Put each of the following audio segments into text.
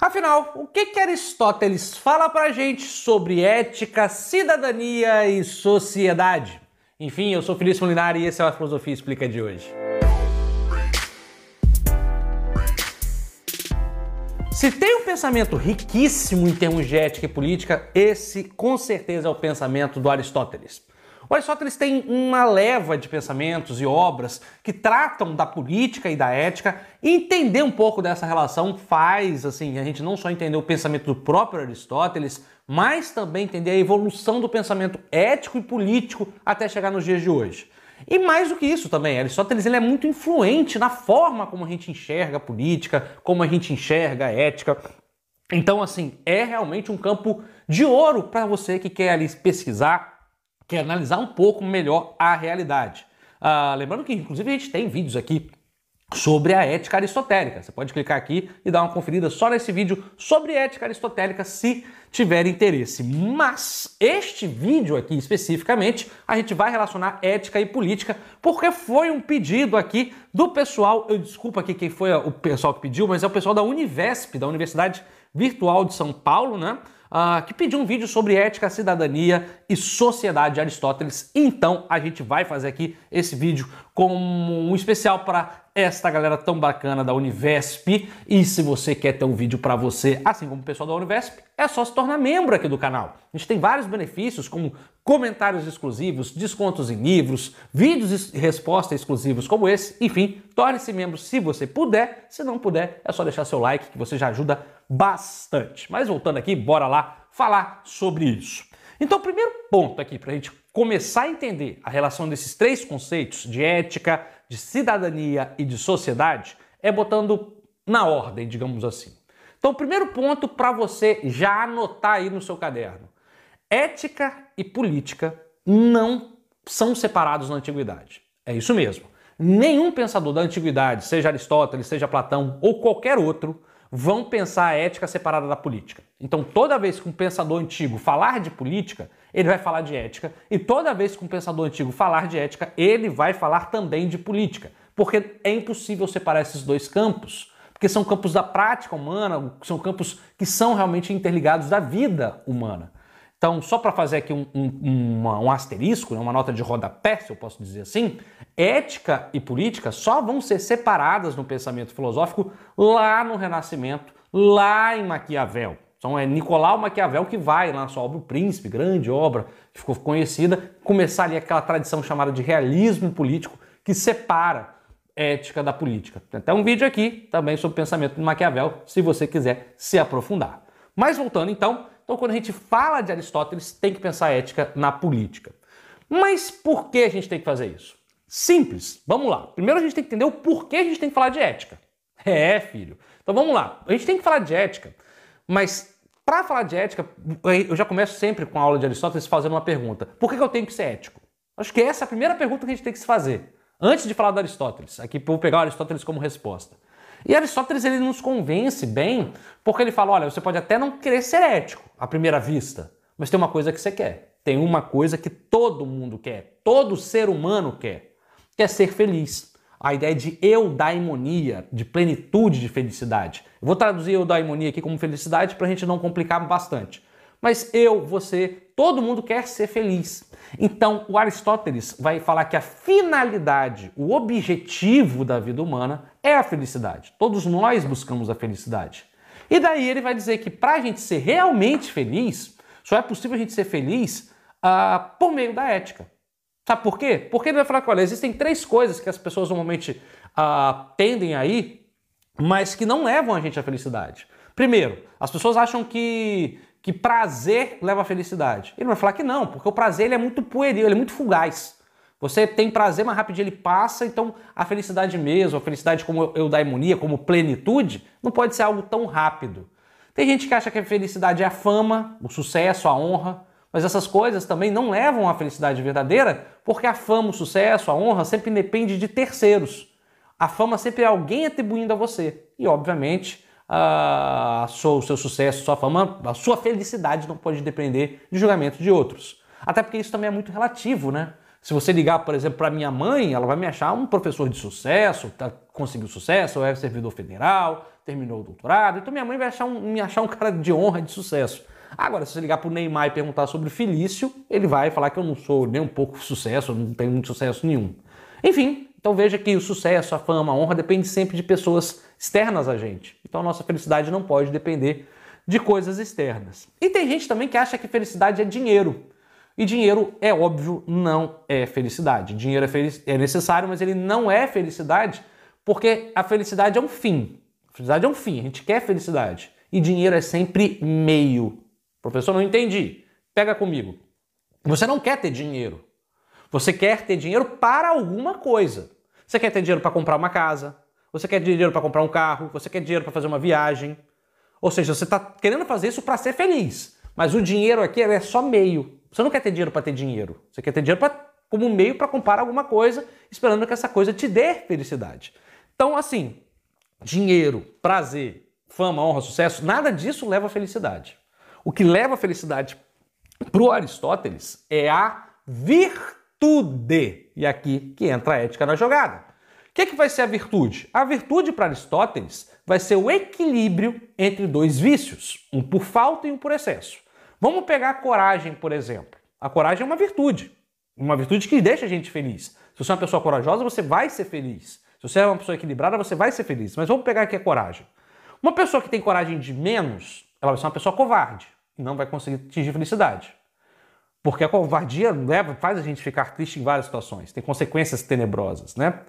Afinal, o que, que Aristóteles fala pra gente sobre ética, cidadania e sociedade? Enfim, eu sou Felício Molinari e esse é o A Filosofia Explica de hoje. Se tem um pensamento riquíssimo em termos de ética e política, esse com certeza é o pensamento do Aristóteles. Aristóteles tem uma leva de pensamentos e obras que tratam da política e da ética, entender um pouco dessa relação faz assim a gente não só entender o pensamento do próprio Aristóteles, mas também entender a evolução do pensamento ético e político até chegar nos dias de hoje. E mais do que isso também, Aristóteles ele é muito influente na forma como a gente enxerga a política, como a gente enxerga a ética. Então, assim, é realmente um campo de ouro para você que quer ali pesquisar, quer analisar um pouco melhor a realidade. Ah, lembrando que, inclusive, a gente tem vídeos aqui sobre a ética aristotélica. Você pode clicar aqui e dar uma conferida só nesse vídeo sobre ética aristotélica se tiver interesse. Mas este vídeo aqui especificamente, a gente vai relacionar ética e política, porque foi um pedido aqui do pessoal, eu desculpa aqui quem foi o pessoal que pediu, mas é o pessoal da Univesp, da Universidade Virtual de São Paulo, né? Uh, que pediu um vídeo sobre ética, cidadania e sociedade de Aristóteles. Então a gente vai fazer aqui esse vídeo como um especial para esta galera tão bacana da Univesp. E se você quer ter um vídeo para você, assim como o pessoal da Univesp, é só se tornar membro aqui do canal. A gente tem vários benefícios, como comentários exclusivos, descontos em livros, vídeos e respostas exclusivos como esse. Enfim, torne-se membro se você puder. Se não puder, é só deixar seu like que você já ajuda bastante. Mas voltando aqui, bora lá falar sobre isso. Então, o primeiro ponto aqui para a gente começar a entender a relação desses três conceitos de ética, de cidadania e de sociedade é botando na ordem, digamos assim. Então, primeiro ponto para você já anotar aí no seu caderno: ética e política não são separados na antiguidade. É isso mesmo. Nenhum pensador da antiguidade, seja Aristóteles, seja Platão ou qualquer outro, vão pensar a ética separada da política. Então, toda vez que um pensador antigo falar de política, ele vai falar de ética, e toda vez que um pensador antigo falar de ética, ele vai falar também de política, porque é impossível separar esses dois campos, porque são campos da prática humana, são campos que são realmente interligados da vida humana. Então, só para fazer aqui um, um, um asterisco, né, uma nota de rodapé, se eu posso dizer assim, ética e política só vão ser separadas no pensamento filosófico lá no Renascimento, lá em Maquiavel. Então é Nicolau Maquiavel que vai na sua obra O Príncipe, grande obra, que ficou conhecida, começar ali aquela tradição chamada de realismo político que separa ética da política. Tem até um vídeo aqui também sobre o pensamento de Maquiavel, se você quiser se aprofundar. Mas voltando então, então, quando a gente fala de Aristóteles, tem que pensar ética na política. Mas por que a gente tem que fazer isso? Simples. Vamos lá. Primeiro a gente tem que entender o porquê a gente tem que falar de ética. É, filho. Então vamos lá. A gente tem que falar de ética, mas para falar de ética, eu já começo sempre com a aula de Aristóteles fazendo uma pergunta: por que eu tenho que ser ético? Acho que essa é a primeira pergunta que a gente tem que se fazer. Antes de falar do Aristóteles, aqui vou pegar o Aristóteles como resposta. E Aristóteles ele nos convence bem, porque ele fala: olha, você pode até não querer ser ético à primeira vista, mas tem uma coisa que você quer. Tem uma coisa que todo mundo quer, todo ser humano quer, que é ser feliz. A ideia de eudaimonia, de plenitude de felicidade. Eu vou traduzir eudaimonia aqui como felicidade para a gente não complicar bastante. Mas eu, você, todo mundo quer ser feliz. Então, o Aristóteles vai falar que a finalidade, o objetivo da vida humana é a felicidade. Todos nós buscamos a felicidade. E daí ele vai dizer que para a gente ser realmente feliz, só é possível a gente ser feliz uh, por meio da ética. Sabe por quê? Porque ele vai falar que, olha, existem três coisas que as pessoas normalmente uh, tendem a ir, mas que não levam a gente à felicidade. Primeiro, as pessoas acham que que prazer leva à felicidade. Ele vai falar que não, porque o prazer ele é muito pueril, ele é muito fugaz. Você tem prazer, mas rapidinho ele passa, então a felicidade mesmo, a felicidade como eudaimonia, como plenitude, não pode ser algo tão rápido. Tem gente que acha que a felicidade é a fama, o sucesso, a honra, mas essas coisas também não levam à felicidade verdadeira, porque a fama, o sucesso, a honra sempre depende de terceiros. A fama sempre é alguém atribuindo a você. E, obviamente, a sua, o seu sucesso, sua fama, a sua felicidade não pode depender de julgamento de outros. Até porque isso também é muito relativo, né? Se você ligar, por exemplo, para minha mãe, ela vai me achar um professor de sucesso, tá, conseguiu sucesso, é servidor federal, terminou o doutorado. Então minha mãe vai achar um, me achar um cara de honra, de sucesso. Agora, se você ligar para o Neymar e perguntar sobre Felício, ele vai falar que eu não sou nem um pouco sucesso, não tenho muito sucesso nenhum. Enfim, então veja que o sucesso, a fama, a honra depende sempre de pessoas externas a gente. Então a nossa felicidade não pode depender de coisas externas. E tem gente também que acha que felicidade é dinheiro. E dinheiro, é óbvio, não é felicidade. Dinheiro é, felic... é necessário, mas ele não é felicidade, porque a felicidade é um fim. A felicidade é um fim, a gente quer felicidade. E dinheiro é sempre meio. Professor, não entendi. Pega comigo. Você não quer ter dinheiro. Você quer ter dinheiro para alguma coisa. Você quer ter dinheiro para comprar uma casa, você quer dinheiro para comprar um carro, você quer dinheiro para fazer uma viagem. Ou seja, você está querendo fazer isso para ser feliz. Mas o dinheiro aqui é só meio. Você não quer ter dinheiro para ter dinheiro. Você quer ter dinheiro pra, como meio para comprar alguma coisa, esperando que essa coisa te dê felicidade. Então, assim, dinheiro, prazer, fama, honra, sucesso, nada disso leva à felicidade. O que leva à felicidade para o Aristóteles é a virtude. E aqui que entra a ética na jogada. O que, que vai ser a virtude? A virtude para Aristóteles vai ser o equilíbrio entre dois vícios, um por falta e um por excesso. Vamos pegar a coragem, por exemplo. A coragem é uma virtude, uma virtude que deixa a gente feliz. Se você é uma pessoa corajosa, você vai ser feliz. Se você é uma pessoa equilibrada, você vai ser feliz. Mas vamos pegar aqui a coragem. Uma pessoa que tem coragem de menos, ela vai ser uma pessoa covarde e não vai conseguir atingir felicidade. Porque a covardia leva, faz a gente ficar triste em várias situações, tem consequências tenebrosas, né?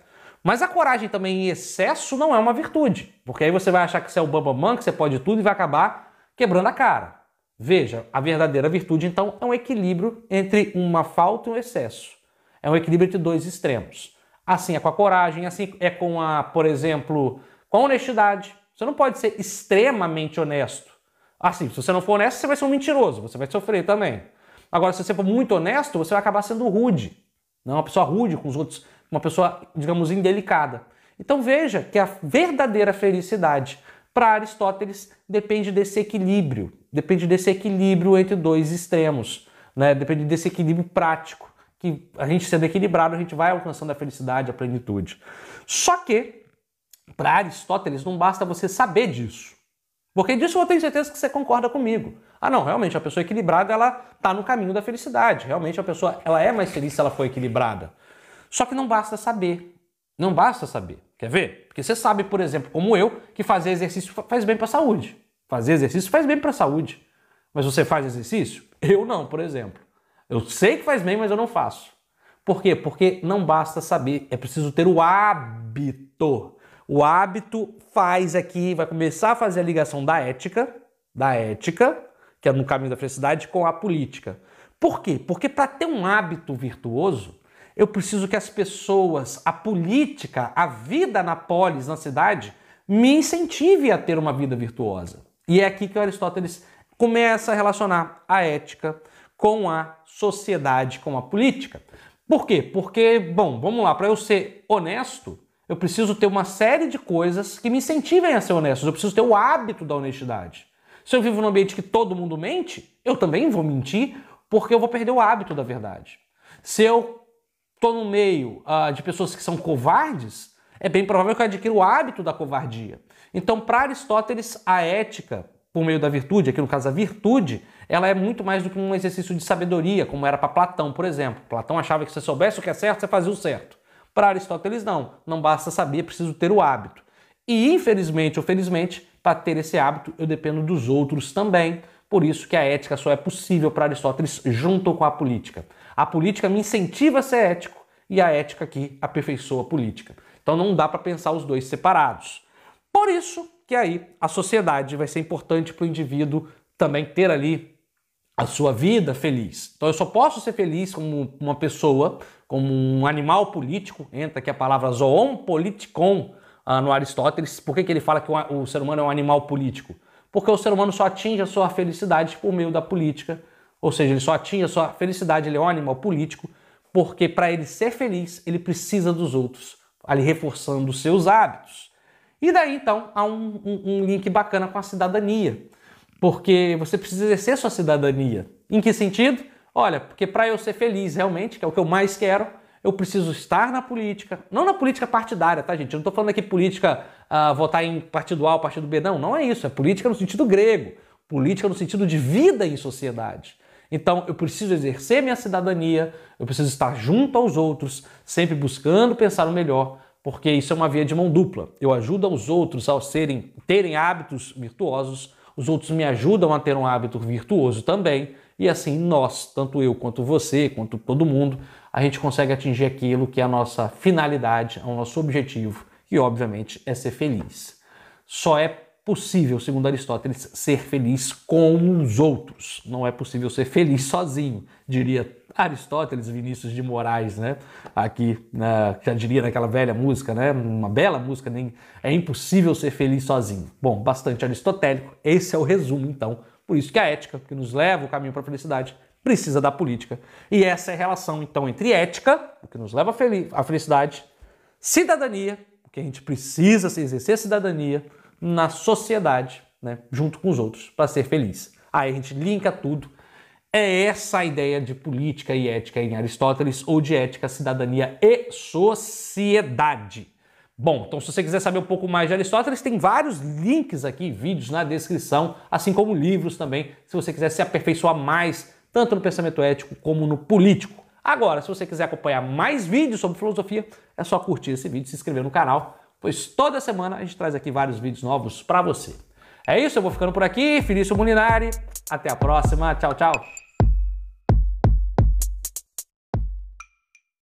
Mas a coragem também em excesso não é uma virtude, porque aí você vai achar que você é o bambamã, que você pode tudo e vai acabar quebrando a cara. Veja, a verdadeira virtude, então, é um equilíbrio entre uma falta e um excesso. É um equilíbrio entre dois extremos. Assim é com a coragem, assim é com a, por exemplo, com a honestidade. Você não pode ser extremamente honesto. Assim, se você não for honesto, você vai ser um mentiroso, você vai sofrer também. Agora, se você for muito honesto, você vai acabar sendo rude. Não uma pessoa rude com os outros, uma pessoa, digamos, indelicada. Então veja que a verdadeira felicidade para Aristóteles depende desse equilíbrio, depende desse equilíbrio entre dois extremos, né? depende desse equilíbrio prático, que a gente sendo equilibrado, a gente vai alcançando a felicidade, a plenitude. Só que, para Aristóteles, não basta você saber disso. Porque disso eu tenho certeza que você concorda comigo. Ah, não, realmente a pessoa equilibrada ela está no caminho da felicidade. Realmente a pessoa ela é mais feliz se ela for equilibrada. Só que não basta saber. Não basta saber. Quer ver? Porque você sabe, por exemplo, como eu, que fazer exercício faz bem para a saúde. Fazer exercício faz bem para a saúde. Mas você faz exercício? Eu não, por exemplo. Eu sei que faz bem, mas eu não faço. Por quê? Porque não basta saber, é preciso ter o hábito. O hábito faz aqui, vai começar a fazer a ligação da ética, da ética, que é no caminho da felicidade, com a política. Por quê? Porque para ter um hábito virtuoso, eu preciso que as pessoas, a política, a vida na polis, na cidade, me incentive a ter uma vida virtuosa. E é aqui que Aristóteles começa a relacionar a ética com a sociedade, com a política. Por quê? Porque, bom, vamos lá, para eu ser honesto, eu preciso ter uma série de coisas que me incentivem a ser honesto. Eu preciso ter o hábito da honestidade. Se eu vivo num ambiente que todo mundo mente, eu também vou mentir, porque eu vou perder o hábito da verdade. Se eu estou no meio uh, de pessoas que são covardes, é bem provável que eu adquira o hábito da covardia. Então, para Aristóteles, a ética, por meio da virtude, aqui no caso a virtude, ela é muito mais do que um exercício de sabedoria, como era para Platão, por exemplo. Platão achava que se você soubesse o que é certo, você fazia o certo. Para Aristóteles, não. Não basta saber, é preciso ter o hábito. E, infelizmente ou felizmente, para ter esse hábito, eu dependo dos outros também. Por isso que a ética só é possível para Aristóteles junto com a política. A política me incentiva a ser ético e a ética aqui aperfeiçoa a política. Então não dá para pensar os dois separados. Por isso que aí a sociedade vai ser importante para o indivíduo também ter ali a sua vida feliz. Então eu só posso ser feliz como uma pessoa, como um animal político, entra aqui a palavra zoon politikon ah, no Aristóteles. Por que, que ele fala que o, o ser humano é um animal político? Porque o ser humano só atinge a sua felicidade por meio da política ou seja, ele só atinge a sua felicidade, ele é um animal político, porque para ele ser feliz, ele precisa dos outros, ali reforçando os seus hábitos. E daí então há um, um, um link bacana com a cidadania, porque você precisa exercer sua cidadania. Em que sentido? Olha, porque para eu ser feliz realmente, que é o que eu mais quero, eu preciso estar na política, não na política partidária, tá, gente? Eu não estou falando aqui política uh, votar em partido A ou partido B, não, não é isso. É política no sentido grego, política no sentido de vida em sociedade. Então, eu preciso exercer minha cidadania, eu preciso estar junto aos outros, sempre buscando pensar o melhor, porque isso é uma via de mão dupla. Eu ajudo aos outros a serem, terem hábitos virtuosos, os outros me ajudam a ter um hábito virtuoso também, e assim nós, tanto eu quanto você, quanto todo mundo, a gente consegue atingir aquilo que é a nossa finalidade, é o nosso objetivo, que obviamente é ser feliz. Só é possível, segundo Aristóteles, ser feliz com os outros. Não é possível ser feliz sozinho, diria Aristóteles, Vinícius de Moraes, né? Aqui, né, já diria naquela velha música, né? Uma bela música, nem é impossível ser feliz sozinho. Bom, bastante aristotélico. Esse é o resumo, então. Por isso que a ética, que nos leva o caminho para a felicidade, precisa da política. E essa é a relação, então, entre ética, o que nos leva à felicidade, cidadania, porque a gente precisa se exercer cidadania, na sociedade, né, junto com os outros, para ser feliz. Aí a gente linka tudo. É essa a ideia de política e ética em Aristóteles, ou de ética, cidadania e sociedade. Bom, então se você quiser saber um pouco mais de Aristóteles, tem vários links aqui, vídeos na descrição, assim como livros também, se você quiser se aperfeiçoar mais, tanto no pensamento ético como no político. Agora, se você quiser acompanhar mais vídeos sobre filosofia, é só curtir esse vídeo e se inscrever no canal pois toda semana a gente traz aqui vários vídeos novos para você. É isso, eu vou ficando por aqui. Felício Molinari. Até a próxima. Tchau, tchau.